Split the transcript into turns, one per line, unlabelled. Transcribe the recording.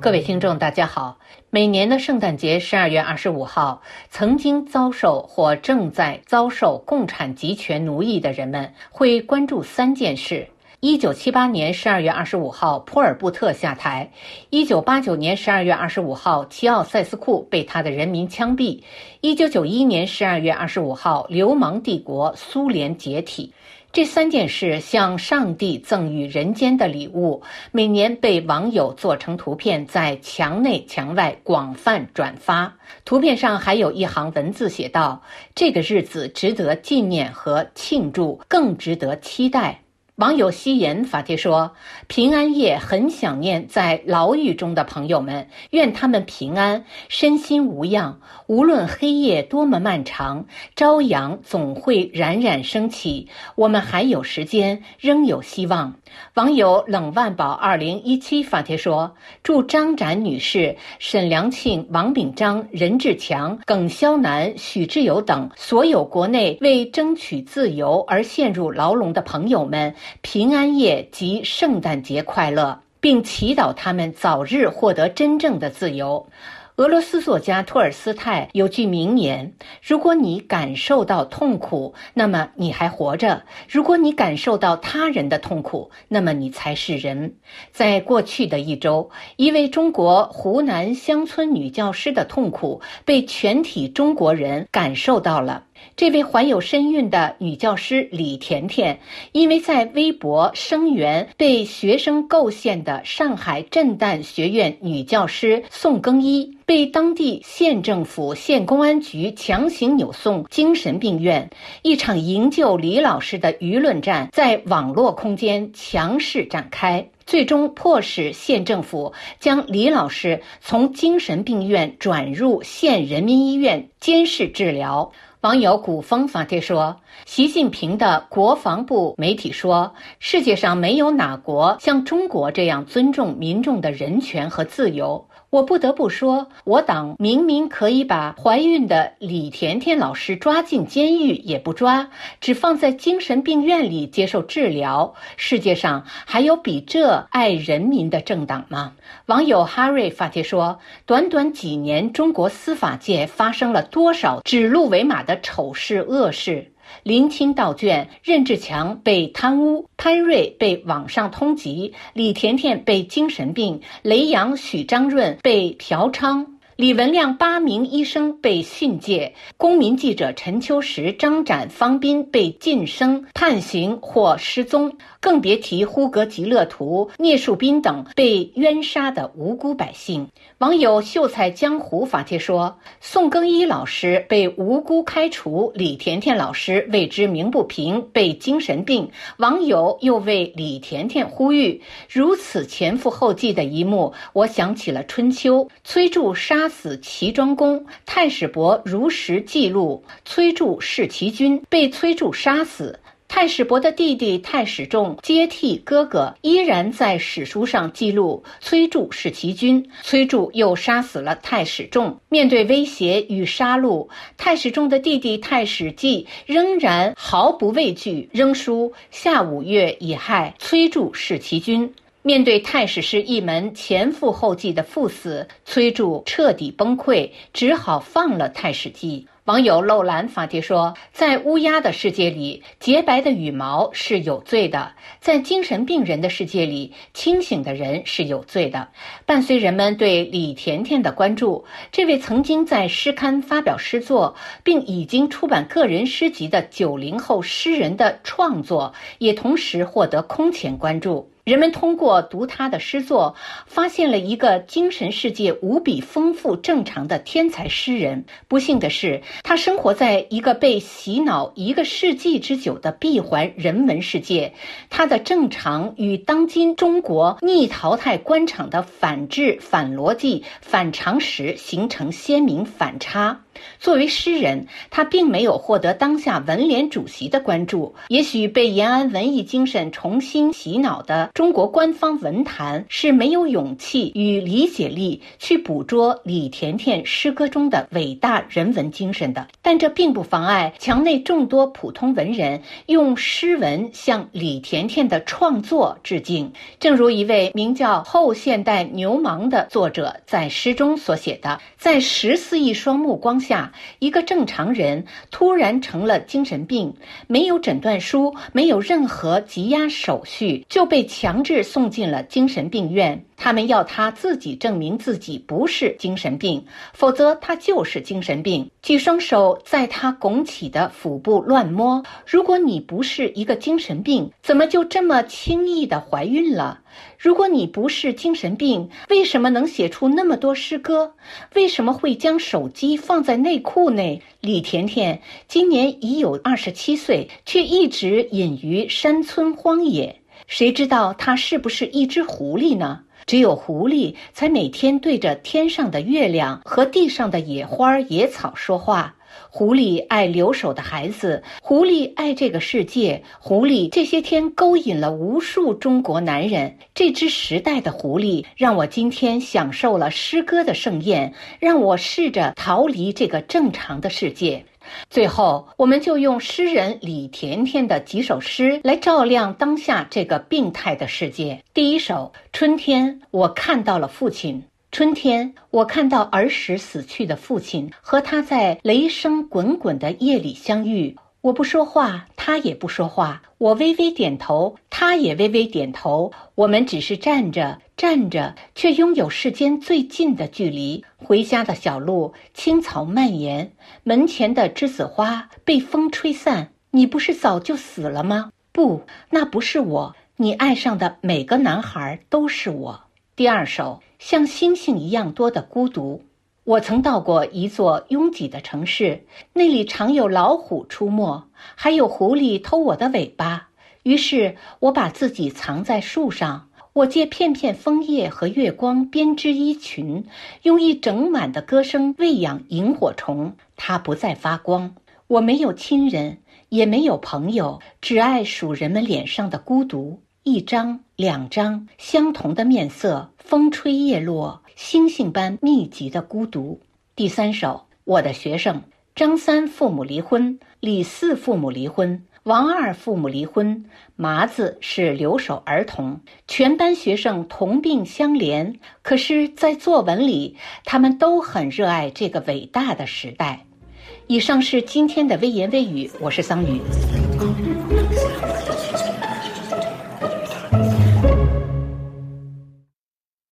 各位听众，大家好。每年的圣诞节十二月二十五号，曾经遭受或正在遭受共产集权奴役的人们会关注三件事。一九七八年十二月二十五号，普尔布特下台；一九八九年十二月二十五号，齐奥塞斯库被他的人民枪毙；一九九一年十二月二十五号，流氓帝国苏联解体。这三件事向上帝赠予人间的礼物，每年被网友做成图片，在墙内墙外广泛转发。图片上还有一行文字写道：“这个日子值得纪念和庆祝，更值得期待。”网友夕颜发帖说：“平安夜很想念在牢狱中的朋友们，愿他们平安，身心无恙。无论黑夜多么漫长，朝阳总会冉冉升起。我们还有时间，仍有希望。”网友冷万宝二零一七发帖说：“祝张展女士、沈良庆、王炳章、任志强、耿肖南、许志友等所有国内为争取自由而陷入牢笼的朋友们。”平安夜及圣诞节快乐，并祈祷他们早日获得真正的自由。俄罗斯作家托尔斯泰有句名言：“如果你感受到痛苦，那么你还活着；如果你感受到他人的痛苦，那么你才是人。”在过去的一周，一位中国湖南乡村女教师的痛苦被全体中国人感受到了。这位怀有身孕的女教师李甜甜，因为在微博声援被学生构陷的上海震旦学院女教师宋更衣，被当地县政府、县公安局强行扭送精神病院。一场营救李老师的舆论战在网络空间强势展开，最终迫使县政府将李老师从精神病院转入县人民医院监视治疗。网友古风发帖说：“习近平的国防部媒体说，世界上没有哪国像中国这样尊重民众的人权和自由。”我不得不说，我党明明可以把怀孕的李甜甜老师抓进监狱，也不抓，只放在精神病院里接受治疗。世界上还有比这爱人民的政党吗？网友哈瑞发帖说：“短短几年，中国司法界发生了多少指鹿为马的丑事恶事？”林清道卷，任志强被贪污，潘瑞被网上通缉，李甜甜被精神病，雷洋、许章润被嫖娼。李文亮八名医生被训诫，公民记者陈秋实、张展、方斌被晋升、判刑或失踪，更别提呼格吉勒图、聂树斌等被冤杀的无辜百姓。网友秀才江湖发帖说：“宋更一老师被无辜开除，李甜甜老师为之鸣不平，被精神病。”网友又为李甜甜呼吁。如此前赴后继的一幕，我想起了春秋，崔杼杀。死齐庄公，太史伯如实记录崔杼弑齐军，被崔杼杀死。太史伯的弟弟太史仲接替哥哥，依然在史书上记录崔杼弑齐军，崔杼又杀死了太史仲。面对威胁与杀戮，太史仲的弟弟太史季仍然毫不畏惧，仍书夏五月已亥，崔杼弑齐军。面对太史氏一门前赴后继的赴死，崔杼彻底崩溃，只好放了太史季。网友漏兰发帖说：“在乌鸦的世界里，洁白的羽毛是有罪的；在精神病人的世界里，清醒的人是有罪的。”伴随人们对李甜甜的关注，这位曾经在诗刊发表诗作，并已经出版个人诗集的九零后诗人的创作，也同时获得空前关注。人们通过读他的诗作，发现了一个精神世界无比丰富、正常的天才诗人。不幸的是，他生活在一个被洗脑一个世纪之久的闭环人文世界，他的正常与当今中国逆淘汰官场的反智、反逻辑、反常识形成鲜明反差。作为诗人，他并没有获得当下文联主席的关注。也许被延安文艺精神重新洗脑的中国官方文坛是没有勇气与理解力去捕捉李甜甜诗歌中的伟大人文精神的。但这并不妨碍墙内众多普通文人用诗文向李甜甜的创作致敬。正如一位名叫“后现代牛虻”的作者在诗中所写的：“在十四亿双目光下。”一个正常人突然成了精神病，没有诊断书，没有任何羁押手续，就被强强制送进了精神病院。他们要他自己证明自己不是精神病，否则他就是精神病。举双手在他拱起的腹部乱摸。如果你不是一个精神病，怎么就这么轻易的怀孕了？如果你不是精神病，为什么能写出那么多诗歌？为什么会将手机放在内裤内？李甜甜今年已有二十七岁，却一直隐于山村荒野。谁知道他是不是一只狐狸呢？只有狐狸才每天对着天上的月亮和地上的野花野草说话。狐狸爱留守的孩子，狐狸爱这个世界，狐狸这些天勾引了无数中国男人。这只时代的狐狸让我今天享受了诗歌的盛宴，让我试着逃离这个正常的世界。最后，我们就用诗人李甜甜的几首诗来照亮当下这个病态的世界。第一首《春天》，我看到了父亲。春天，我看到儿时死去的父亲和他在雷声滚滚的夜里相遇。我不说话，他也不说话。我微微点头，他也微微点头。我们只是站着，站着，却拥有世间最近的距离。回家的小路，青草蔓延，门前的栀子花被风吹散。你不是早就死了吗？不，那不是我。你爱上的每个男孩都是我。第二首，像星星一样多的孤独。我曾到过一座拥挤的城市，那里常有老虎出没，还有狐狸偷我的尾巴。于是我把自己藏在树上，我借片片枫叶和月光编织衣裙，用一整晚的歌声喂养萤火虫。它不再发光。我没有亲人，也没有朋友，只爱数人们脸上的孤独。一张、两张相同的面色，风吹叶落。星星般密集的孤独。第三首，我的学生张三父母离婚，李四父母离婚，王二父母离婚，麻子是留守儿童，全班学生同病相怜。可是，在作文里，他们都很热爱这个伟大的时代。以上是今天的微言微语，我是桑榆。